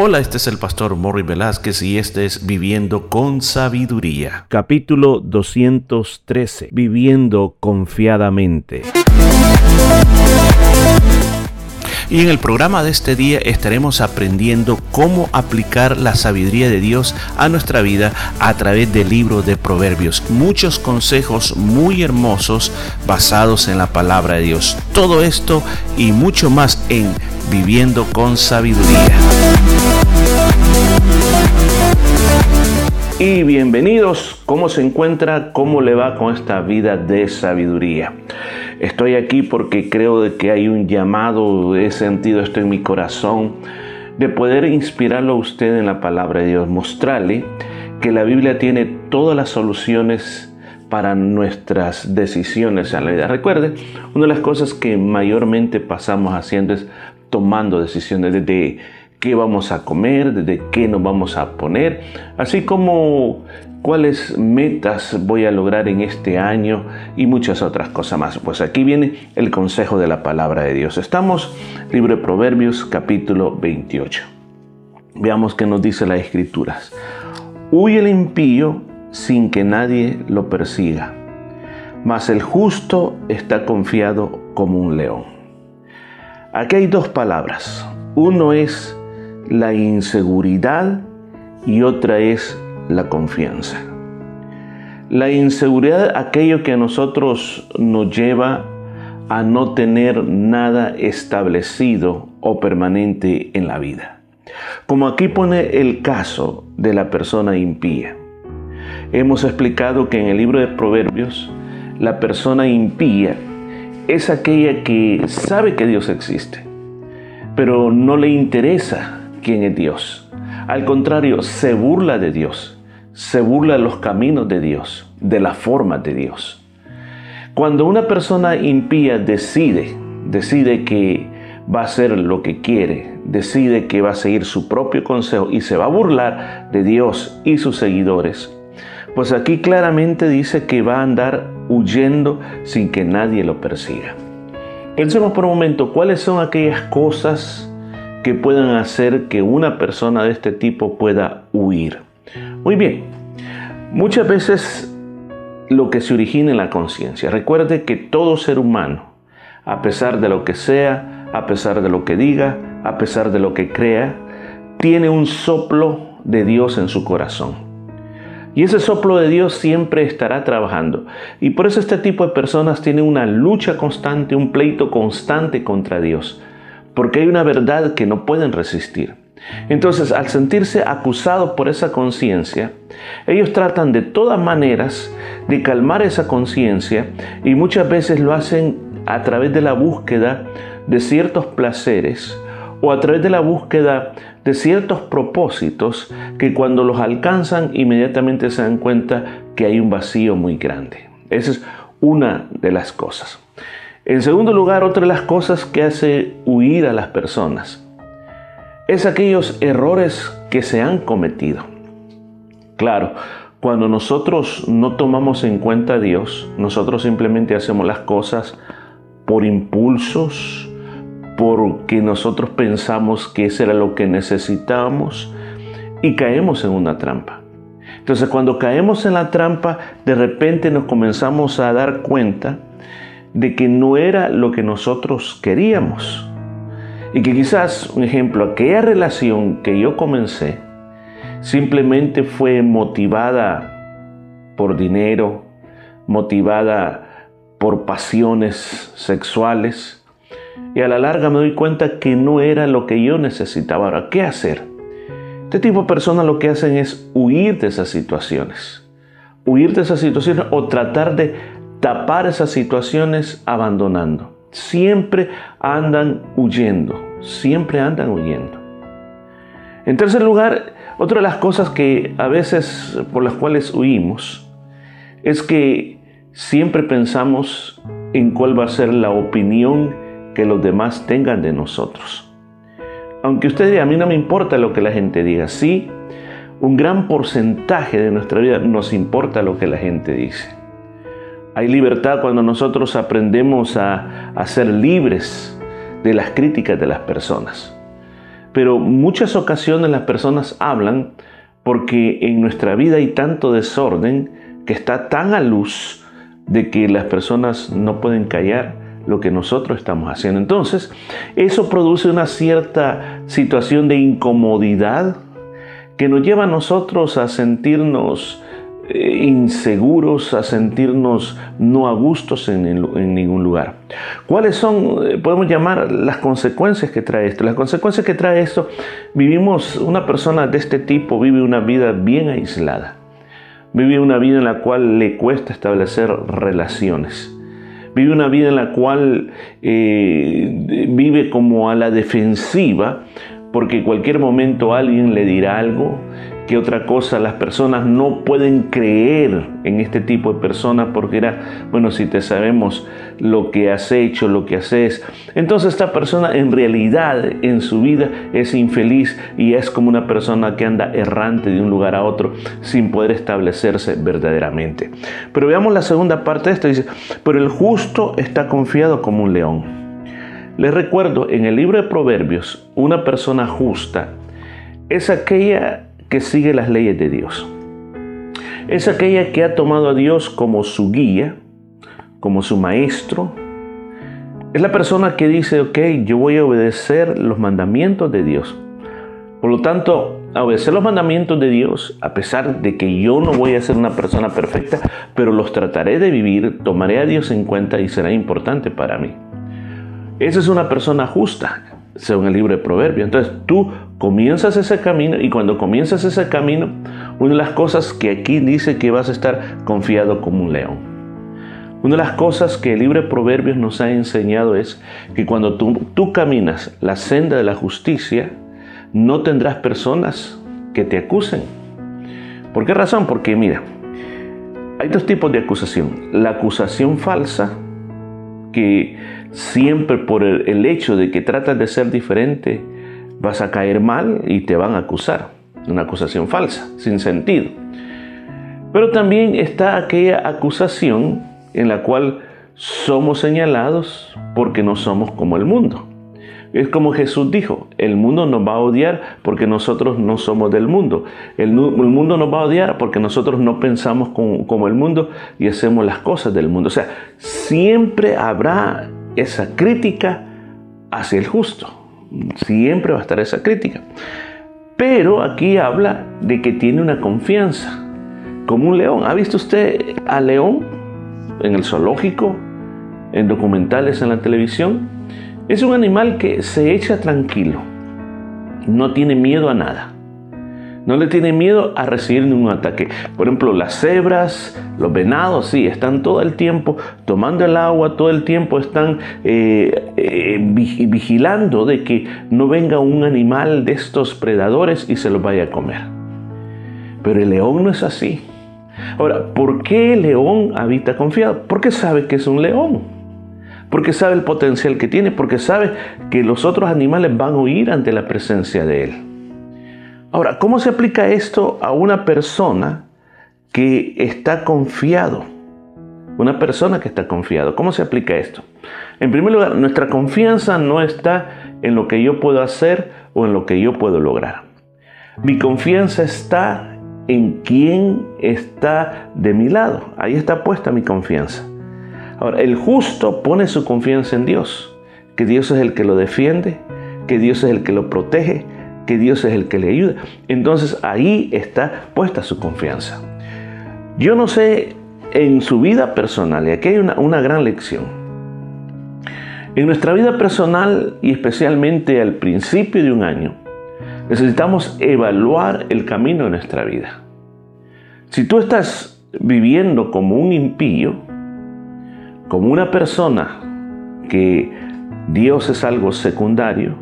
Hola, este es el pastor Morri Velázquez y este es Viviendo con Sabiduría. Capítulo 213. Viviendo confiadamente. Y en el programa de este día estaremos aprendiendo cómo aplicar la sabiduría de Dios a nuestra vida a través del libro de Proverbios. Muchos consejos muy hermosos basados en la palabra de Dios. Todo esto y mucho más en Viviendo con Sabiduría. Y bienvenidos, ¿cómo se encuentra? ¿Cómo le va con esta vida de sabiduría? Estoy aquí porque creo de que hay un llamado, he sentido esto en mi corazón, de poder inspirarlo a usted en la palabra de Dios, mostrarle que la Biblia tiene todas las soluciones para nuestras decisiones en la vida. Recuerde, una de las cosas que mayormente pasamos haciendo es tomando decisiones de qué vamos a comer, de qué nos vamos a poner, así como cuáles metas voy a lograr en este año y muchas otras cosas más. Pues aquí viene el consejo de la palabra de Dios. Estamos, libro de Proverbios, capítulo 28. Veamos qué nos dice las escrituras. Huye el impío sin que nadie lo persiga, mas el justo está confiado como un león. Aquí hay dos palabras. Uno es la inseguridad y otra es la confianza. La inseguridad, aquello que a nosotros nos lleva a no tener nada establecido o permanente en la vida. Como aquí pone el caso de la persona impía. Hemos explicado que en el libro de Proverbios, la persona impía es aquella que sabe que Dios existe, pero no le interesa quién es Dios. Al contrario, se burla de Dios, se burla de los caminos de Dios, de la forma de Dios. Cuando una persona impía decide, decide que va a hacer lo que quiere, decide que va a seguir su propio consejo y se va a burlar de Dios y sus seguidores, pues aquí claramente dice que va a andar huyendo sin que nadie lo persiga. Pensemos por un momento cuáles son aquellas cosas que puedan hacer que una persona de este tipo pueda huir. Muy bien, muchas veces lo que se origina en la conciencia. Recuerde que todo ser humano, a pesar de lo que sea, a pesar de lo que diga, a pesar de lo que crea, tiene un soplo de Dios en su corazón. Y ese soplo de Dios siempre estará trabajando. Y por eso este tipo de personas tienen una lucha constante, un pleito constante contra Dios. Porque hay una verdad que no pueden resistir. Entonces, al sentirse acusados por esa conciencia, ellos tratan de todas maneras de calmar esa conciencia y muchas veces lo hacen a través de la búsqueda de ciertos placeres o a través de la búsqueda de ciertos propósitos que cuando los alcanzan inmediatamente se dan cuenta que hay un vacío muy grande. Esa es una de las cosas. En segundo lugar, otra de las cosas que hace huir a las personas es aquellos errores que se han cometido. Claro, cuando nosotros no tomamos en cuenta a Dios, nosotros simplemente hacemos las cosas por impulsos, porque nosotros pensamos que eso era lo que necesitábamos y caemos en una trampa. Entonces cuando caemos en la trampa, de repente nos comenzamos a dar cuenta de que no era lo que nosotros queríamos. Y que quizás, un ejemplo, aquella relación que yo comencé simplemente fue motivada por dinero, motivada por pasiones sexuales, y a la larga me doy cuenta que no era lo que yo necesitaba. Ahora, ¿qué hacer? Este tipo de personas lo que hacen es huir de esas situaciones. Huir de esas situaciones o tratar de tapar esas situaciones abandonando. Siempre andan huyendo, siempre andan huyendo. En tercer lugar, otra de las cosas que a veces por las cuales huimos es que siempre pensamos en cuál va a ser la opinión que los demás tengan de nosotros. Aunque usted diga, a mí no me importa lo que la gente diga, sí, un gran porcentaje de nuestra vida nos importa lo que la gente dice. Hay libertad cuando nosotros aprendemos a, a ser libres de las críticas de las personas. pero muchas ocasiones las personas hablan porque en nuestra vida hay tanto desorden que está tan a luz de que las personas no pueden callar lo que nosotros estamos haciendo. Entonces, eso produce una cierta situación de incomodidad que nos lleva nosotros a sentirnos inseguros, a sentirnos no a gustos en, en, ningún lugar. ¿Cuáles son, eh, podemos llamar, las consecuencias que trae esto? Las consecuencias que trae esto, vivimos, una persona de este tipo vive una vida bien aislada, vive una vida en la cual le cuesta establecer relaciones. Vive una vida en la cual eh, vive como a la defensiva porque cualquier momento alguien le dirá algo, que otra cosa las personas no pueden creer en este tipo de personas porque era, bueno, si te sabemos lo que has hecho, lo que haces, entonces esta persona en realidad en su vida es infeliz y es como una persona que anda errante de un lugar a otro sin poder establecerse verdaderamente. Pero veamos la segunda parte de esto, dice, pero el justo está confiado como un león. Les recuerdo, en el libro de Proverbios, una persona justa es aquella que sigue las leyes de Dios. Es aquella que ha tomado a Dios como su guía, como su maestro. Es la persona que dice, ok, yo voy a obedecer los mandamientos de Dios. Por lo tanto, a obedecer los mandamientos de Dios, a pesar de que yo no voy a ser una persona perfecta, pero los trataré de vivir, tomaré a Dios en cuenta y será importante para mí. Esa es una persona justa, según el libro de Proverbios. Entonces tú comienzas ese camino y cuando comienzas ese camino, una de las cosas que aquí dice que vas a estar confiado como un león. Una de las cosas que el libro de Proverbios nos ha enseñado es que cuando tú, tú caminas la senda de la justicia, no tendrás personas que te acusen. ¿Por qué razón? Porque mira, hay dos tipos de acusación. La acusación falsa, que siempre por el, hecho de que tratas de ser diferente, vas a caer mal y te van a acusar. Una acusación falsa, sin sentido. Pero también está aquella acusación en la cual somos señalados porque no somos como el mundo. Es como Jesús dijo, el mundo nos va a odiar porque nosotros no somos del mundo. El, mundo nos va a odiar porque nosotros no pensamos como, como, el mundo y hacemos las cosas del mundo. O sea, siempre habrá esa crítica hacia el justo. Siempre va a estar esa crítica. Pero aquí habla de que tiene una confianza, como un león. ¿Ha visto usted a león en el zoológico, en documentales en la televisión? Es un animal que se echa tranquilo, no tiene miedo a nada. No le tiene miedo a recibir ningún ataque. Por ejemplo, las cebras, los venados, sí, están todo el tiempo tomando el agua, todo el tiempo están eh, eh, vigilando de que no venga un animal de estos predadores y se los vaya a comer. Pero el león no es así. Ahora, ¿por qué el león habita confiado? Porque sabe que es un león. Porque sabe el potencial que tiene, porque sabe que los otros animales van a huir ante la presencia de él. Ahora, ¿cómo se aplica esto a una persona que está confiado? Una persona que está confiado. ¿Cómo se aplica esto? En primer lugar, nuestra confianza no está en lo que yo puedo hacer o en lo que yo puedo lograr. Mi confianza está en quién está de mi lado. Ahí está puesta mi confianza. Ahora, el justo pone su confianza en Dios, que Dios es el que lo defiende, que Dios es el que lo protege, que Dios es el que le ayuda. Entonces ahí está puesta su confianza. Yo no sé en su vida personal, y aquí hay una, una gran lección. En nuestra vida personal y especialmente al principio de un año, necesitamos evaluar el camino de nuestra vida. Si tú estás viviendo como un impío, como una persona que Dios es algo secundario,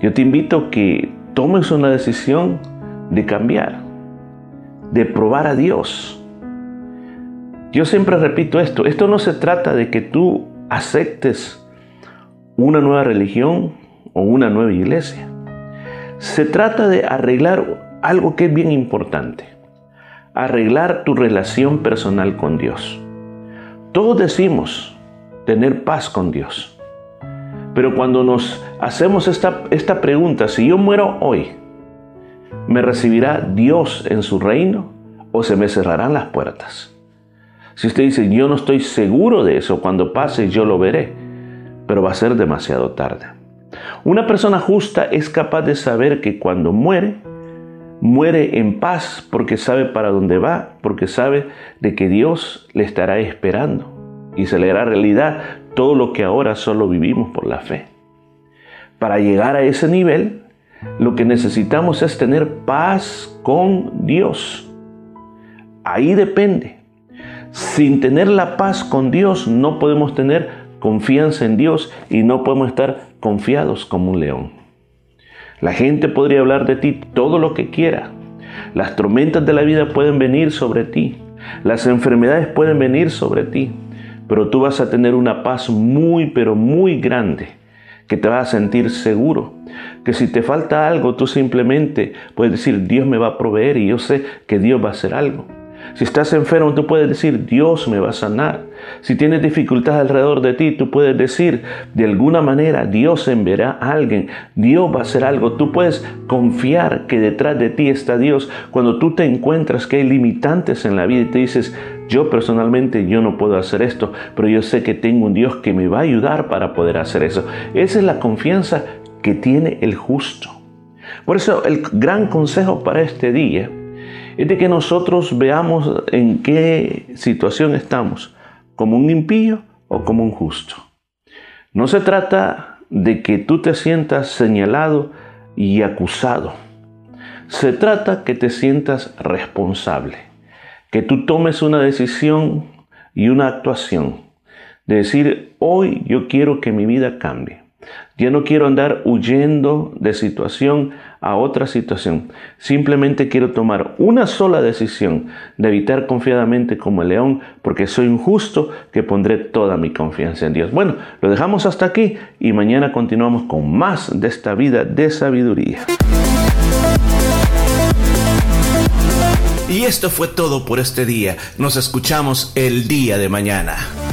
yo te invito a que tomes una decisión de cambiar, de probar a Dios. Yo siempre repito esto, esto no se trata de que tú aceptes una nueva religión o una nueva iglesia. Se trata de arreglar algo que es bien importante, arreglar tu relación personal con Dios. Todos decimos tener paz con Dios, Pero cuando nos hacemos esta, esta pregunta, si yo muero hoy, ¿me recibirá Dios en su reino o se me cerrarán las puertas? Si usted dice, yo no estoy seguro de eso, cuando pase yo lo veré, pero va a ser demasiado tarde. Una persona justa es capaz de saber que cuando muere, muere en paz porque sabe para dónde va, porque sabe de que Dios le estará esperando y se le hará realidad todo lo que ahora solo vivimos por la fe. Para llegar a ese nivel, lo que necesitamos es tener paz con Dios. Ahí depende. Sin tener la paz con Dios no podemos tener confianza en Dios y no podemos estar confiados como un león. La gente podría hablar de ti todo lo que quiera. Las tormentas de la vida pueden venir sobre ti. Las enfermedades pueden venir sobre ti pero tú vas a tener una paz muy, pero muy grande, que te vas a sentir seguro, que si te falta algo, tú simplemente puedes decir, Dios me va a proveer y yo sé que Dios va a hacer algo. Si estás enfermo, tú puedes decir, Dios me va a sanar. Si tienes dificultades alrededor de ti, tú puedes decir, de alguna manera, Dios enviará a alguien, Dios va a hacer algo. Tú puedes confiar que detrás de ti está Dios. Cuando tú te encuentras que hay limitantes en la vida y te dices, yo personalmente yo no puedo hacer esto, pero yo sé que tengo un Dios que me va a ayudar para poder hacer eso. Esa es la confianza que tiene el justo. Por eso el gran consejo para este día es de que nosotros veamos en qué situación estamos, como un impío o como un justo. No se trata de que tú te sientas señalado y acusado. Se trata que te sientas responsable, que tú tomes una decisión y una actuación, de decir, hoy yo quiero que mi vida cambie. Ya no quiero andar huyendo de situación a otra situación. Simplemente quiero tomar una sola decisión de evitar confiadamente como el león, porque soy un justo que pondré toda mi confianza en Dios. Bueno, lo dejamos hasta aquí y mañana continuamos con más de esta vida de sabiduría. Y esto fue todo por este día. Nos escuchamos el día de mañana.